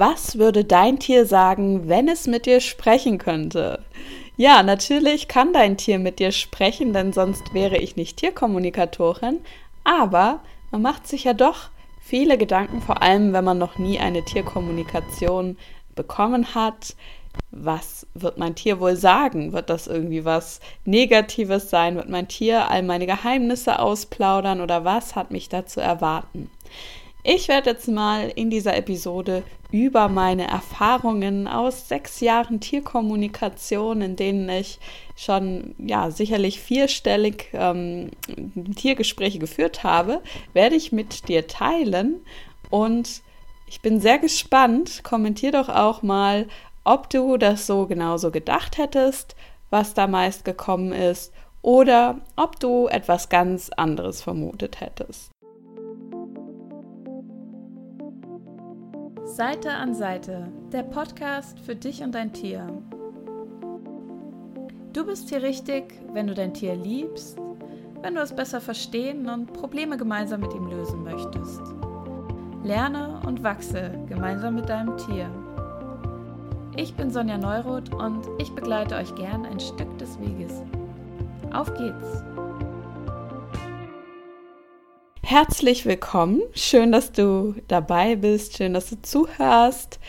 Was würde dein Tier sagen, wenn es mit dir sprechen könnte? Ja, natürlich kann dein Tier mit dir sprechen, denn sonst wäre ich nicht Tierkommunikatorin. Aber man macht sich ja doch viele Gedanken, vor allem wenn man noch nie eine Tierkommunikation bekommen hat. Was wird mein Tier wohl sagen? Wird das irgendwie was Negatives sein? Wird mein Tier all meine Geheimnisse ausplaudern oder was hat mich da zu erwarten? Ich werde jetzt mal in dieser Episode über meine Erfahrungen aus sechs Jahren Tierkommunikation, in denen ich schon ja sicherlich vierstellig ähm, Tiergespräche geführt habe, werde ich mit dir teilen und ich bin sehr gespannt. Kommentier doch auch mal, ob du das so genauso gedacht hättest, was da meist gekommen ist, oder ob du etwas ganz anderes vermutet hättest. Seite an Seite, der Podcast für dich und dein Tier. Du bist hier richtig, wenn du dein Tier liebst, wenn du es besser verstehen und Probleme gemeinsam mit ihm lösen möchtest. Lerne und wachse gemeinsam mit deinem Tier. Ich bin Sonja Neuroth und ich begleite euch gern ein Stück des Weges. Auf geht's! Herzlich willkommen. Schön, dass du dabei bist. Schön, dass du zuhörst.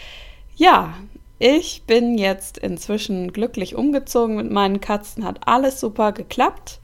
Ja, ich bin jetzt inzwischen glücklich umgezogen mit meinen Katzen. Hat alles super geklappt.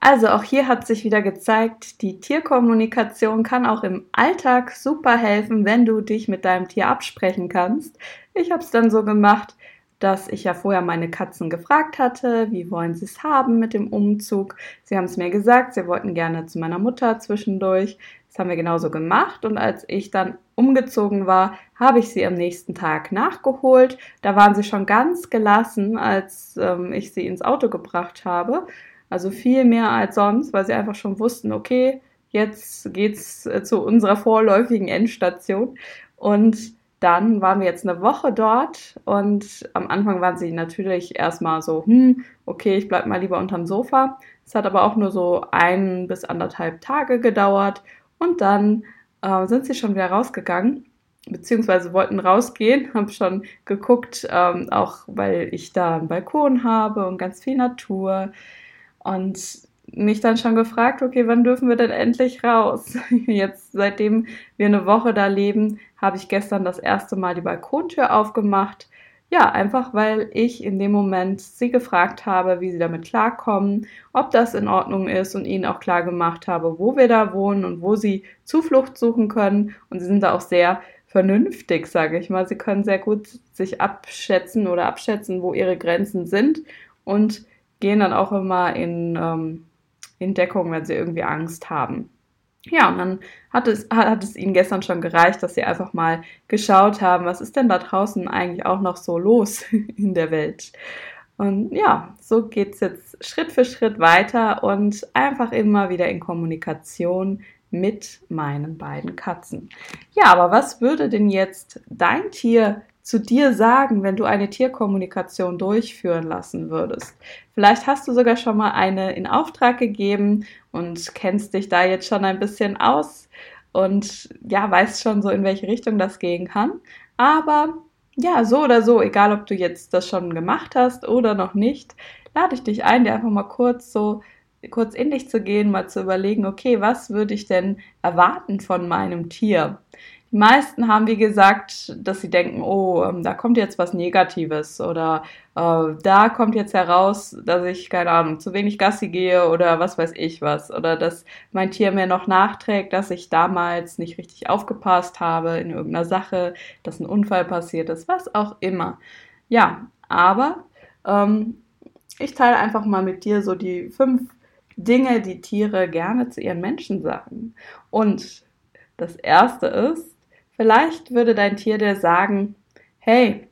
Also auch hier hat sich wieder gezeigt, die Tierkommunikation kann auch im Alltag super helfen, wenn du dich mit deinem Tier absprechen kannst. Ich habe es dann so gemacht, dass ich ja vorher meine Katzen gefragt hatte, wie wollen sie es haben mit dem Umzug. Sie haben es mir gesagt, sie wollten gerne zu meiner Mutter zwischendurch. Das haben wir genauso gemacht und als ich dann umgezogen war, habe ich sie am nächsten Tag nachgeholt. Da waren sie schon ganz gelassen, als ähm, ich sie ins Auto gebracht habe. Also viel mehr als sonst, weil sie einfach schon wussten, okay, jetzt geht's äh, zu unserer vorläufigen Endstation. Und dann waren wir jetzt eine Woche dort und am Anfang waren sie natürlich erstmal so, hm, okay, ich bleib mal lieber unterm Sofa. Es hat aber auch nur so ein bis anderthalb Tage gedauert und dann äh, sind sie schon wieder rausgegangen, beziehungsweise wollten rausgehen, haben schon geguckt, ähm, auch weil ich da einen Balkon habe und ganz viel Natur und mich dann schon gefragt, okay, wann dürfen wir denn endlich raus? Jetzt, seitdem wir eine Woche da leben, habe ich gestern das erste Mal die Balkontür aufgemacht. Ja, einfach weil ich in dem Moment sie gefragt habe, wie sie damit klarkommen, ob das in Ordnung ist und ihnen auch klar gemacht habe, wo wir da wohnen und wo sie Zuflucht suchen können. Und sie sind da auch sehr vernünftig, sage ich mal. Sie können sehr gut sich abschätzen oder abschätzen, wo ihre Grenzen sind und gehen dann auch immer in ähm, in Deckung, wenn sie irgendwie Angst haben. Ja, und dann hat es, hat es ihnen gestern schon gereicht, dass sie einfach mal geschaut haben, was ist denn da draußen eigentlich auch noch so los in der Welt. Und ja, so geht es jetzt Schritt für Schritt weiter und einfach immer wieder in Kommunikation mit meinen beiden Katzen. Ja, aber was würde denn jetzt dein Tier zu dir sagen, wenn du eine Tierkommunikation durchführen lassen würdest. Vielleicht hast du sogar schon mal eine in Auftrag gegeben und kennst dich da jetzt schon ein bisschen aus und ja, weißt schon so, in welche Richtung das gehen kann. Aber ja, so oder so, egal ob du jetzt das schon gemacht hast oder noch nicht, lade ich dich ein, dir einfach mal kurz so kurz in dich zu gehen, mal zu überlegen, okay, was würde ich denn erwarten von meinem Tier? Die meisten haben, wie gesagt, dass sie denken, oh, ähm, da kommt jetzt was Negatives oder äh, da kommt jetzt heraus, dass ich, keine Ahnung, zu wenig Gassi gehe oder was weiß ich was. Oder dass mein Tier mir noch nachträgt, dass ich damals nicht richtig aufgepasst habe in irgendeiner Sache, dass ein Unfall passiert ist, was auch immer. Ja, aber ähm, ich teile einfach mal mit dir so die fünf Dinge, die Tiere gerne zu ihren Menschen sagen. Und das erste ist, Vielleicht würde dein Tier dir sagen, hey,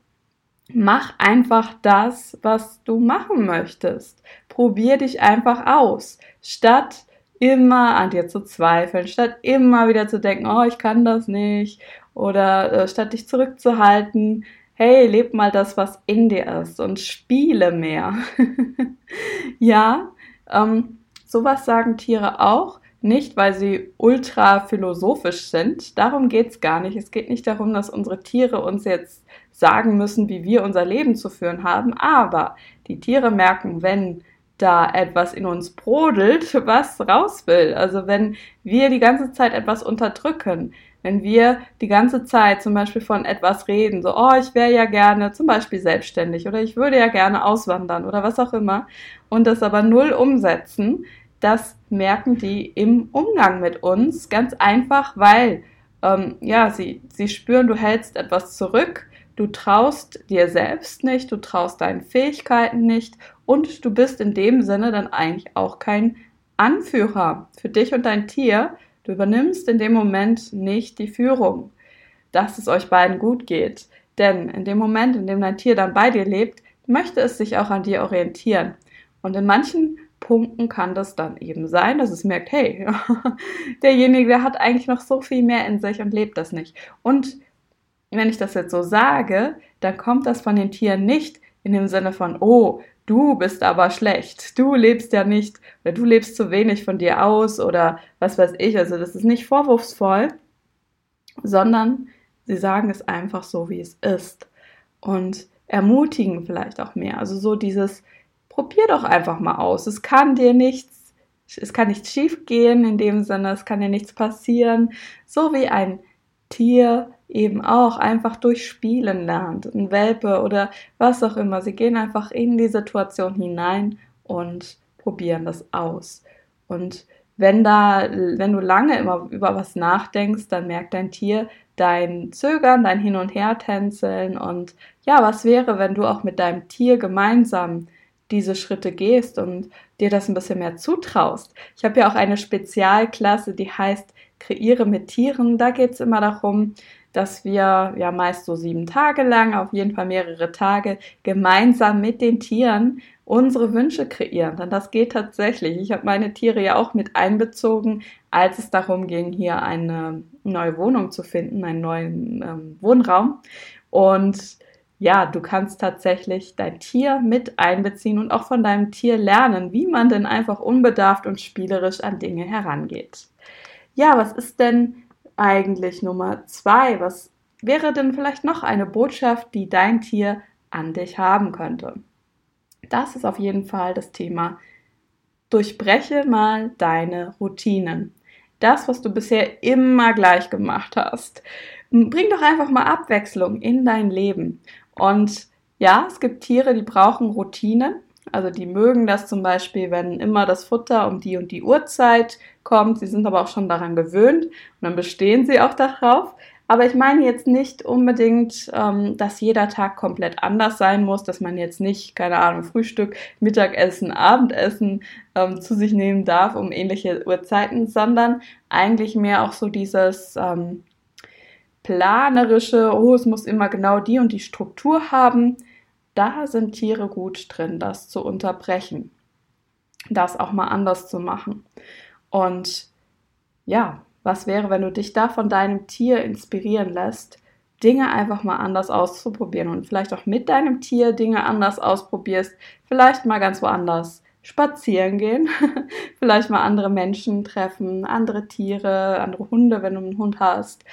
mach einfach das, was du machen möchtest. Probier dich einfach aus, statt immer an dir zu zweifeln, statt immer wieder zu denken, oh, ich kann das nicht, oder äh, statt dich zurückzuhalten, hey, leb mal das, was in dir ist und spiele mehr. ja, ähm, sowas sagen Tiere auch, nicht, weil sie ultra philosophisch sind. Darum geht es gar nicht. Es geht nicht darum, dass unsere Tiere uns jetzt sagen müssen, wie wir unser Leben zu führen haben. Aber die Tiere merken, wenn da etwas in uns brodelt, was raus will. Also wenn wir die ganze Zeit etwas unterdrücken, wenn wir die ganze Zeit zum Beispiel von etwas reden, so, oh, ich wäre ja gerne zum Beispiel selbstständig oder ich würde ja gerne auswandern oder was auch immer, und das aber null umsetzen, das merken die im Umgang mit uns ganz einfach, weil ähm, ja, sie, sie spüren, du hältst etwas zurück, du traust dir selbst nicht, du traust deinen Fähigkeiten nicht und du bist in dem Sinne dann eigentlich auch kein Anführer für dich und dein Tier. Du übernimmst in dem Moment nicht die Führung, dass es euch beiden gut geht. Denn in dem Moment, in dem dein Tier dann bei dir lebt, möchte es sich auch an dir orientieren. Und in manchen Punkten kann das dann eben sein, dass es merkt, hey, derjenige, der hat eigentlich noch so viel mehr in sich und lebt das nicht. Und wenn ich das jetzt so sage, dann kommt das von den Tieren nicht in dem Sinne von, oh, du bist aber schlecht, du lebst ja nicht oder du lebst zu wenig von dir aus oder was weiß ich. Also das ist nicht vorwurfsvoll, sondern sie sagen es einfach so, wie es ist und ermutigen vielleicht auch mehr. Also so dieses, probier doch einfach mal aus. Es kann dir nichts, es kann nichts schief gehen in dem Sinne, es kann dir nichts passieren. So wie ein Tier eben auch einfach durch Spielen lernt, ein Welpe oder was auch immer. Sie gehen einfach in die Situation hinein und probieren das aus. Und wenn da, wenn du lange immer über was nachdenkst, dann merkt dein Tier dein Zögern, dein Hin- und Her-Tänzeln und ja, was wäre, wenn du auch mit deinem Tier gemeinsam diese Schritte gehst und dir das ein bisschen mehr zutraust. Ich habe ja auch eine Spezialklasse, die heißt Kreiere mit Tieren. Da geht es immer darum, dass wir ja meist so sieben Tage lang, auf jeden Fall mehrere Tage, gemeinsam mit den Tieren unsere Wünsche kreieren. Denn das geht tatsächlich. Ich habe meine Tiere ja auch mit einbezogen, als es darum ging, hier eine neue Wohnung zu finden, einen neuen ähm, Wohnraum. Und ja, du kannst tatsächlich dein Tier mit einbeziehen und auch von deinem Tier lernen, wie man denn einfach unbedarft und spielerisch an Dinge herangeht. Ja, was ist denn eigentlich Nummer zwei? Was wäre denn vielleicht noch eine Botschaft, die dein Tier an dich haben könnte? Das ist auf jeden Fall das Thema. Durchbreche mal deine Routinen. Das, was du bisher immer gleich gemacht hast. Bring doch einfach mal Abwechslung in dein Leben. Und ja, es gibt Tiere, die brauchen Routinen. Also die mögen das zum Beispiel, wenn immer das Futter um die und die Uhrzeit kommt. Sie sind aber auch schon daran gewöhnt und dann bestehen sie auch darauf. Aber ich meine jetzt nicht unbedingt, ähm, dass jeder Tag komplett anders sein muss, dass man jetzt nicht, keine Ahnung, Frühstück, Mittagessen, Abendessen ähm, zu sich nehmen darf um ähnliche Uhrzeiten, sondern eigentlich mehr auch so dieses ähm, planerische, oh, es muss immer genau die und die Struktur haben. Da sind Tiere gut drin, das zu unterbrechen, das auch mal anders zu machen. Und ja, was wäre, wenn du dich da von deinem Tier inspirieren lässt, Dinge einfach mal anders auszuprobieren und vielleicht auch mit deinem Tier Dinge anders ausprobierst, vielleicht mal ganz woanders spazieren gehen, vielleicht mal andere Menschen treffen, andere Tiere, andere Hunde, wenn du einen Hund hast.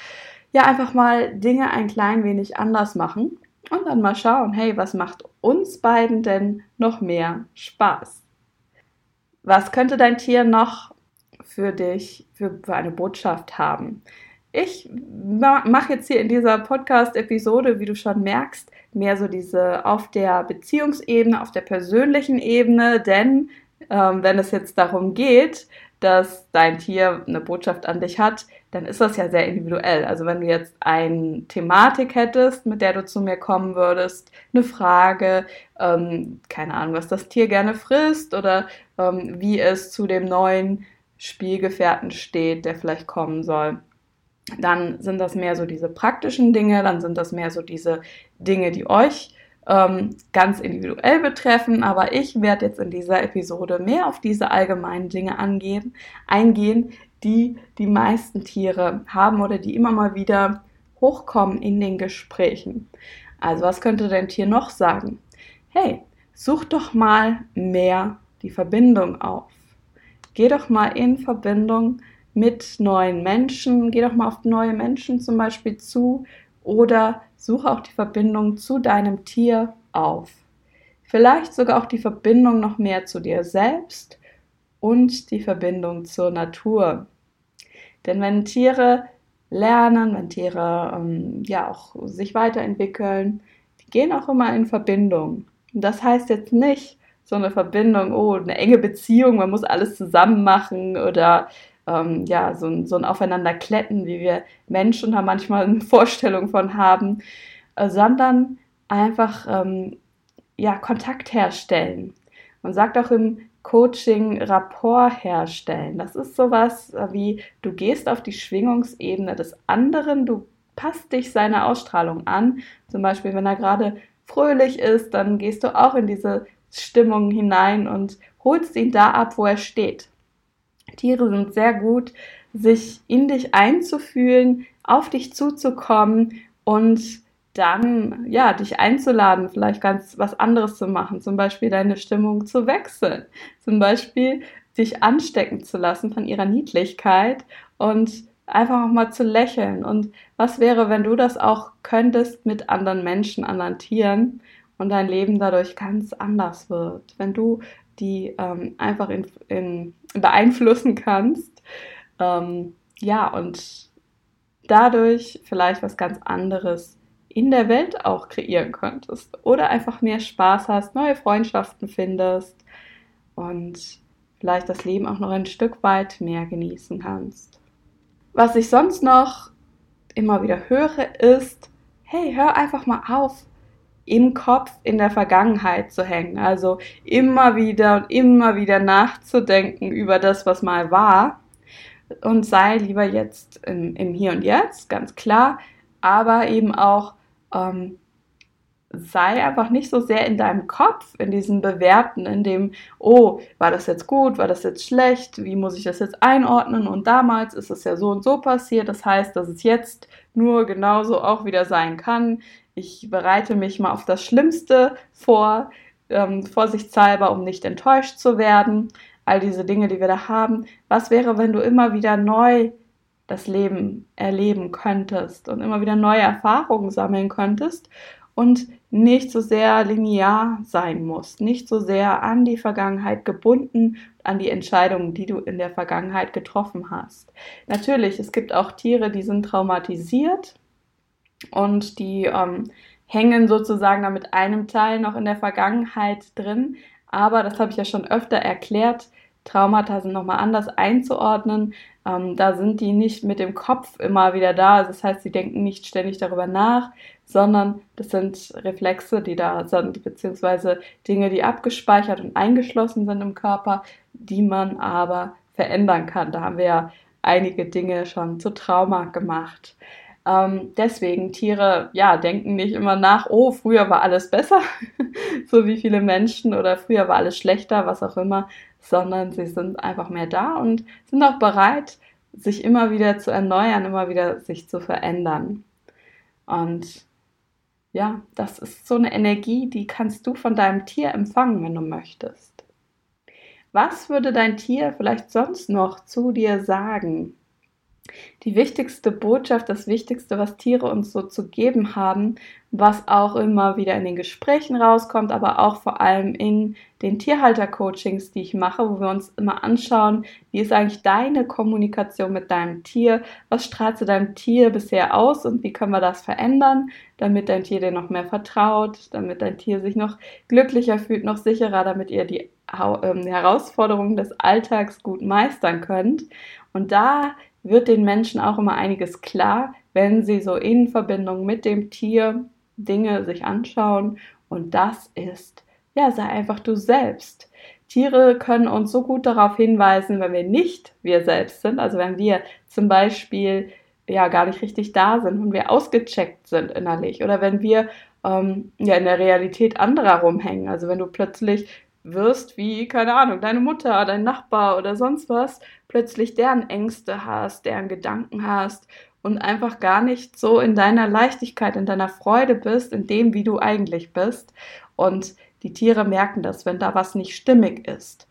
Ja, einfach mal Dinge ein klein wenig anders machen und dann mal schauen, hey, was macht uns beiden denn noch mehr Spaß? Was könnte dein Tier noch für dich, für, für eine Botschaft haben. Ich mache jetzt hier in dieser Podcast-Episode, wie du schon merkst, mehr so diese auf der Beziehungsebene, auf der persönlichen Ebene, denn ähm, wenn es jetzt darum geht, dass dein Tier eine Botschaft an dich hat, dann ist das ja sehr individuell. Also wenn du jetzt eine Thematik hättest, mit der du zu mir kommen würdest, eine Frage, ähm, keine Ahnung, was das Tier gerne frisst oder ähm, wie es zu dem neuen Spielgefährten steht, der vielleicht kommen soll. Dann sind das mehr so diese praktischen Dinge, dann sind das mehr so diese Dinge, die euch ähm, ganz individuell betreffen. Aber ich werde jetzt in dieser Episode mehr auf diese allgemeinen Dinge angehen, eingehen, die die meisten Tiere haben oder die immer mal wieder hochkommen in den Gesprächen. Also was könnte dein Tier noch sagen? Hey, such doch mal mehr die Verbindung auf geh doch mal in Verbindung mit neuen Menschen, geh doch mal auf neue Menschen zum Beispiel zu oder suche auch die Verbindung zu deinem Tier auf. Vielleicht sogar auch die Verbindung noch mehr zu dir selbst und die Verbindung zur Natur. Denn wenn Tiere lernen, wenn Tiere ähm, ja auch sich weiterentwickeln, die gehen auch immer in Verbindung. Und das heißt jetzt nicht so eine Verbindung, oh, eine enge Beziehung, man muss alles zusammen machen oder ähm, ja, so ein, so ein Aufeinanderkletten, wie wir Menschen da manchmal eine Vorstellung von haben, äh, sondern einfach ähm, ja, Kontakt herstellen. Man sagt auch im Coaching Rapport herstellen. Das ist sowas äh, wie, du gehst auf die Schwingungsebene des anderen, du passt dich seiner Ausstrahlung an. Zum Beispiel, wenn er gerade fröhlich ist, dann gehst du auch in diese Stimmung hinein und holst ihn da ab, wo er steht. Tiere sind sehr gut, sich in dich einzufühlen, auf dich zuzukommen und dann ja dich einzuladen, vielleicht ganz was anderes zu machen, zum Beispiel deine Stimmung zu wechseln, zum Beispiel dich anstecken zu lassen von ihrer Niedlichkeit und einfach auch mal zu lächeln. Und was wäre, wenn du das auch könntest mit anderen Menschen, anderen Tieren und dein Leben dadurch ganz anders wird, wenn du die ähm, einfach in, in beeinflussen kannst. Ähm, ja, und dadurch vielleicht was ganz anderes in der Welt auch kreieren könntest. Oder einfach mehr Spaß hast, neue Freundschaften findest und vielleicht das Leben auch noch ein Stück weit mehr genießen kannst. Was ich sonst noch immer wieder höre, ist, hey, hör einfach mal auf, im Kopf in der Vergangenheit zu hängen. Also immer wieder und immer wieder nachzudenken über das, was mal war. Und sei lieber jetzt im, im Hier und Jetzt, ganz klar, aber eben auch ähm, sei einfach nicht so sehr in deinem Kopf, in diesem Bewerten, in dem, oh, war das jetzt gut, war das jetzt schlecht, wie muss ich das jetzt einordnen und damals ist es ja so und so passiert, das heißt, dass es jetzt nur genauso auch wieder sein kann. Ich bereite mich mal auf das Schlimmste vor, ähm, vorsichtshalber, um nicht enttäuscht zu werden. All diese Dinge, die wir da haben. Was wäre, wenn du immer wieder neu das Leben erleben könntest und immer wieder neue Erfahrungen sammeln könntest und nicht so sehr linear sein musst, nicht so sehr an die Vergangenheit gebunden, an die Entscheidungen, die du in der Vergangenheit getroffen hast. Natürlich, es gibt auch Tiere, die sind traumatisiert und die ähm, hängen sozusagen da mit einem Teil noch in der Vergangenheit drin. Aber das habe ich ja schon öfter erklärt. Traumata sind nochmal anders einzuordnen. Ähm, da sind die nicht mit dem Kopf immer wieder da. Also das heißt, sie denken nicht ständig darüber nach, sondern das sind Reflexe, die da sind, beziehungsweise Dinge, die abgespeichert und eingeschlossen sind im Körper, die man aber verändern kann. Da haben wir ja einige Dinge schon zu Trauma gemacht. Ähm, deswegen, Tiere, ja, denken nicht immer nach, oh, früher war alles besser, so wie viele Menschen, oder früher war alles schlechter, was auch immer, sondern sie sind einfach mehr da und sind auch bereit, sich immer wieder zu erneuern, immer wieder sich zu verändern. Und ja, das ist so eine Energie, die kannst du von deinem Tier empfangen, wenn du möchtest. Was würde dein Tier vielleicht sonst noch zu dir sagen? Die wichtigste Botschaft, das Wichtigste, was Tiere uns so zu geben haben, was auch immer wieder in den Gesprächen rauskommt, aber auch vor allem in den Tierhalter-Coachings, die ich mache, wo wir uns immer anschauen, wie ist eigentlich deine Kommunikation mit deinem Tier, was strahlt zu deinem Tier bisher aus und wie können wir das verändern, damit dein Tier dir noch mehr vertraut, damit dein Tier sich noch glücklicher fühlt, noch sicherer, damit ihr die ähm, Herausforderungen des Alltags gut meistern könnt. Und da wird den Menschen auch immer einiges klar, wenn sie so in Verbindung mit dem Tier Dinge sich anschauen. Und das ist, ja, sei einfach du selbst. Tiere können uns so gut darauf hinweisen, wenn wir nicht wir selbst sind. Also wenn wir zum Beispiel ja gar nicht richtig da sind, wenn wir ausgecheckt sind innerlich oder wenn wir ähm, ja in der Realität anderer rumhängen. Also wenn du plötzlich wirst wie, keine Ahnung, deine Mutter, dein Nachbar oder sonst was, plötzlich deren Ängste hast, deren Gedanken hast und einfach gar nicht so in deiner Leichtigkeit, in deiner Freude bist, in dem, wie du eigentlich bist. Und die Tiere merken das, wenn da was nicht stimmig ist.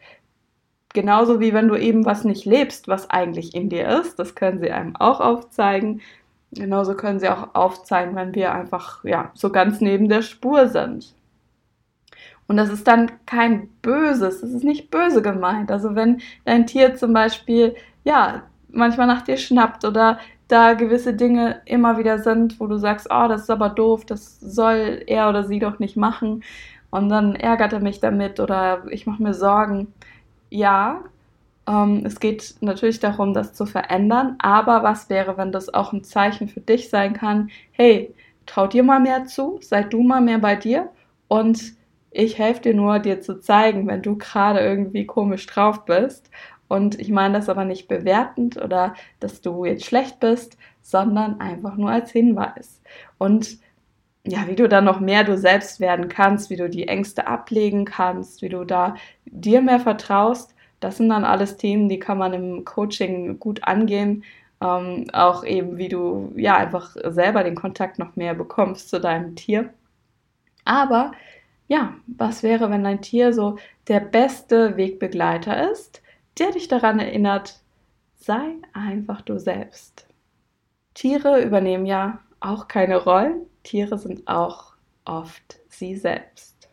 genauso wie wenn du eben was nicht lebst, was eigentlich in dir ist, das können sie einem auch aufzeigen. Genauso können sie auch aufzeigen, wenn wir einfach ja so ganz neben der Spur sind. Und das ist dann kein Böses, das ist nicht böse gemeint. Also wenn dein Tier zum Beispiel ja manchmal nach dir schnappt oder da gewisse Dinge immer wieder sind, wo du sagst, oh, das ist aber doof, das soll er oder sie doch nicht machen. Und dann ärgert er mich damit oder ich mache mir Sorgen. Ja, ähm, es geht natürlich darum, das zu verändern, aber was wäre, wenn das auch ein Zeichen für dich sein kann? Hey, trau dir mal mehr zu, sei du mal mehr bei dir und ich helfe dir nur, dir zu zeigen, wenn du gerade irgendwie komisch drauf bist und ich meine das aber nicht bewertend oder dass du jetzt schlecht bist, sondern einfach nur als Hinweis. Und ja, wie du dann noch mehr du selbst werden kannst, wie du die Ängste ablegen kannst, wie du da dir mehr vertraust, das sind dann alles Themen, die kann man im Coaching gut angehen. Ähm, auch eben, wie du ja einfach selber den Kontakt noch mehr bekommst zu deinem Tier. Aber ja, was wäre, wenn dein Tier so der beste Wegbegleiter ist? der dich daran erinnert, sei einfach du selbst. Tiere übernehmen ja auch keine Rollen, Tiere sind auch oft sie selbst.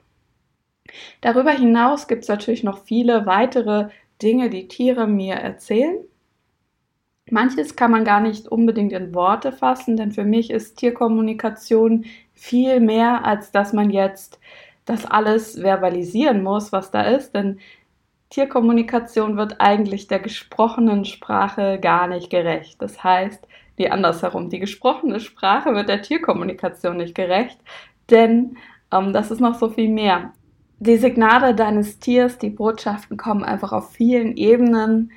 Darüber hinaus gibt es natürlich noch viele weitere Dinge, die Tiere mir erzählen. Manches kann man gar nicht unbedingt in Worte fassen, denn für mich ist Tierkommunikation viel mehr, als dass man jetzt das alles verbalisieren muss, was da ist. Denn Tierkommunikation wird eigentlich der gesprochenen Sprache gar nicht gerecht. Das heißt, wie andersherum, die gesprochene Sprache wird der Tierkommunikation nicht gerecht, denn ähm, das ist noch so viel mehr. Die Signale deines Tiers, die Botschaften kommen einfach auf vielen Ebenen.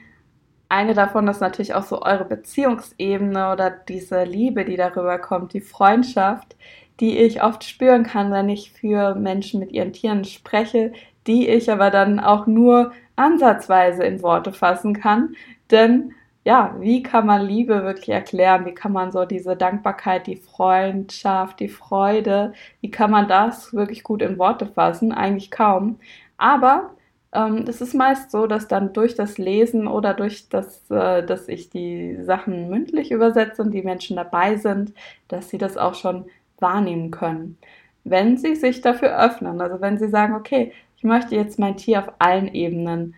Eine davon ist natürlich auch so eure Beziehungsebene oder diese Liebe, die darüber kommt, die Freundschaft, die ich oft spüren kann, wenn ich für Menschen mit ihren Tieren spreche, die ich aber dann auch nur ansatzweise in Worte fassen kann. Denn ja, wie kann man Liebe wirklich erklären? Wie kann man so diese Dankbarkeit, die Freundschaft, die Freude, wie kann man das wirklich gut in Worte fassen? Eigentlich kaum. Aber ähm, es ist meist so, dass dann durch das Lesen oder durch das, äh, dass ich die Sachen mündlich übersetze und die Menschen dabei sind, dass sie das auch schon wahrnehmen können. Wenn sie sich dafür öffnen, also wenn sie sagen, okay, ich möchte jetzt mein Tier auf allen Ebenen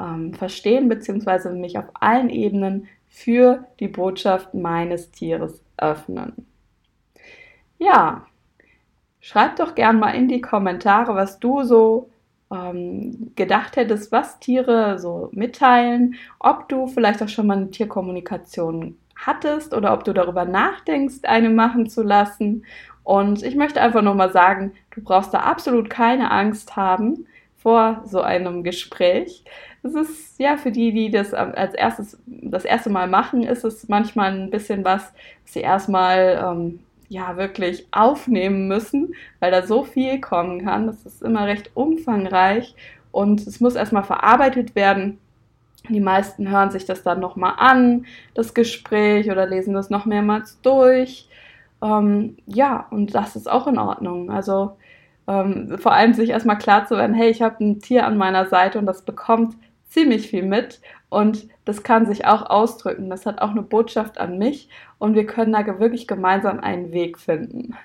ähm, verstehen, beziehungsweise mich auf allen Ebenen für die Botschaft meines Tieres öffnen. Ja, schreib doch gern mal in die Kommentare, was du so ähm, gedacht hättest, was Tiere so mitteilen, ob du vielleicht auch schon mal eine Tierkommunikation hattest oder ob du darüber nachdenkst, eine machen zu lassen und ich möchte einfach nochmal sagen, du brauchst da absolut keine Angst haben vor so einem Gespräch. Es ist ja für die, die das als erstes das erste Mal machen, ist es manchmal ein bisschen was, was sie erstmal ähm, ja wirklich aufnehmen müssen, weil da so viel kommen kann. Das ist immer recht umfangreich und es muss erstmal verarbeitet werden. Die meisten hören sich das dann nochmal an, das Gespräch, oder lesen das noch mehrmals durch. Ähm, ja, und das ist auch in Ordnung. Also ähm, vor allem sich erstmal klar zu werden, hey, ich habe ein Tier an meiner Seite und das bekommt ziemlich viel mit und das kann sich auch ausdrücken. Das hat auch eine Botschaft an mich und wir können da wirklich gemeinsam einen Weg finden.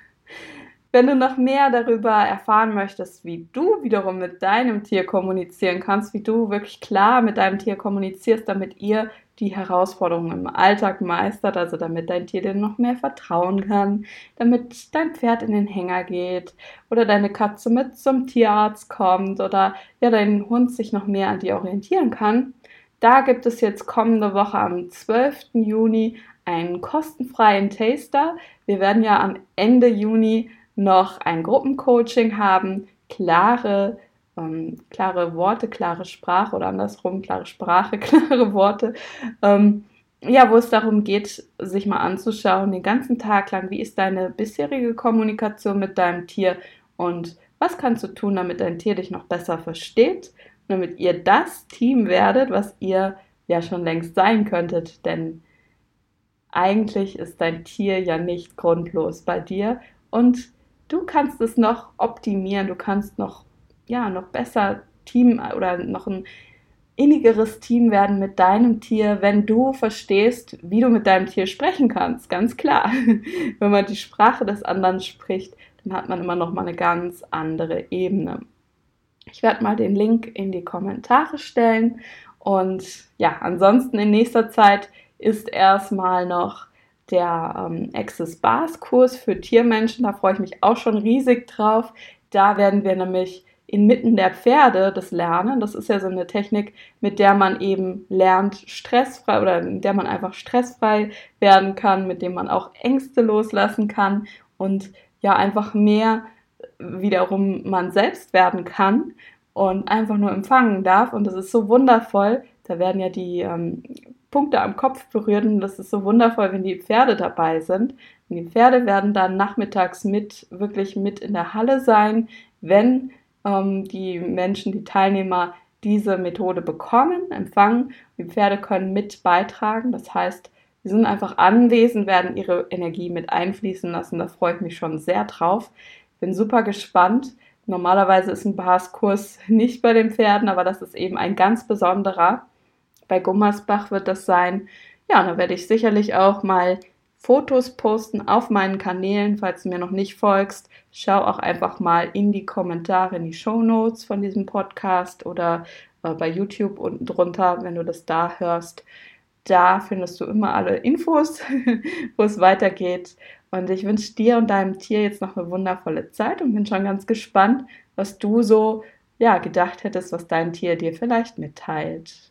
Wenn du noch mehr darüber erfahren möchtest, wie du wiederum mit deinem Tier kommunizieren kannst, wie du wirklich klar mit deinem Tier kommunizierst, damit ihr die Herausforderungen im Alltag meistert, also damit dein Tier dir noch mehr vertrauen kann, damit dein Pferd in den Hänger geht oder deine Katze mit zum Tierarzt kommt oder ja dein Hund sich noch mehr an dir orientieren kann. Da gibt es jetzt kommende Woche am 12. Juni einen kostenfreien Taster. Wir werden ja am Ende Juni noch ein Gruppencoaching haben, klare, ähm, klare Worte, klare Sprache oder andersrum, klare Sprache, klare Worte. Ähm, ja, wo es darum geht, sich mal anzuschauen, den ganzen Tag lang, wie ist deine bisherige Kommunikation mit deinem Tier und was kannst du tun, damit dein Tier dich noch besser versteht, damit ihr das Team werdet, was ihr ja schon längst sein könntet, denn eigentlich ist dein Tier ja nicht grundlos bei dir und du kannst es noch optimieren, du kannst noch, ja, noch besser Team oder noch ein innigeres Team werden mit deinem Tier, wenn du verstehst, wie du mit deinem Tier sprechen kannst. Ganz klar. wenn man die Sprache des anderen spricht, dann hat man immer noch mal eine ganz andere Ebene. Ich werde mal den Link in die Kommentare stellen und ja, ansonsten in nächster Zeit ist erstmal noch der ähm, Access Bars Kurs für Tiermenschen. Da freue ich mich auch schon riesig drauf. Da werden wir nämlich inmitten der Pferde das lernen. Das ist ja so eine Technik, mit der man eben lernt, stressfrei oder mit der man einfach stressfrei werden kann, mit dem man auch Ängste loslassen kann und ja einfach mehr wiederum man selbst werden kann und einfach nur empfangen darf. Und das ist so wundervoll. Da werden ja die ähm, Punkte am Kopf berührt und das ist so wundervoll, wenn die Pferde dabei sind. Und die Pferde werden dann nachmittags mit, wirklich mit in der Halle sein, wenn ähm, die Menschen, die Teilnehmer diese Methode bekommen, empfangen. Die Pferde können mit beitragen. Das heißt, sie sind einfach anwesend, werden ihre Energie mit einfließen lassen. Da freue ich mich schon sehr drauf. Bin super gespannt. Normalerweise ist ein Baskurs nicht bei den Pferden, aber das ist eben ein ganz besonderer. Bei Gummersbach wird das sein. Ja, da werde ich sicherlich auch mal Fotos posten auf meinen Kanälen, falls du mir noch nicht folgst. Schau auch einfach mal in die Kommentare, in die Show Notes von diesem Podcast oder äh, bei YouTube unten drunter, wenn du das da hörst. Da findest du immer alle Infos, wo es weitergeht. Und ich wünsche dir und deinem Tier jetzt noch eine wundervolle Zeit und bin schon ganz gespannt, was du so ja, gedacht hättest, was dein Tier dir vielleicht mitteilt.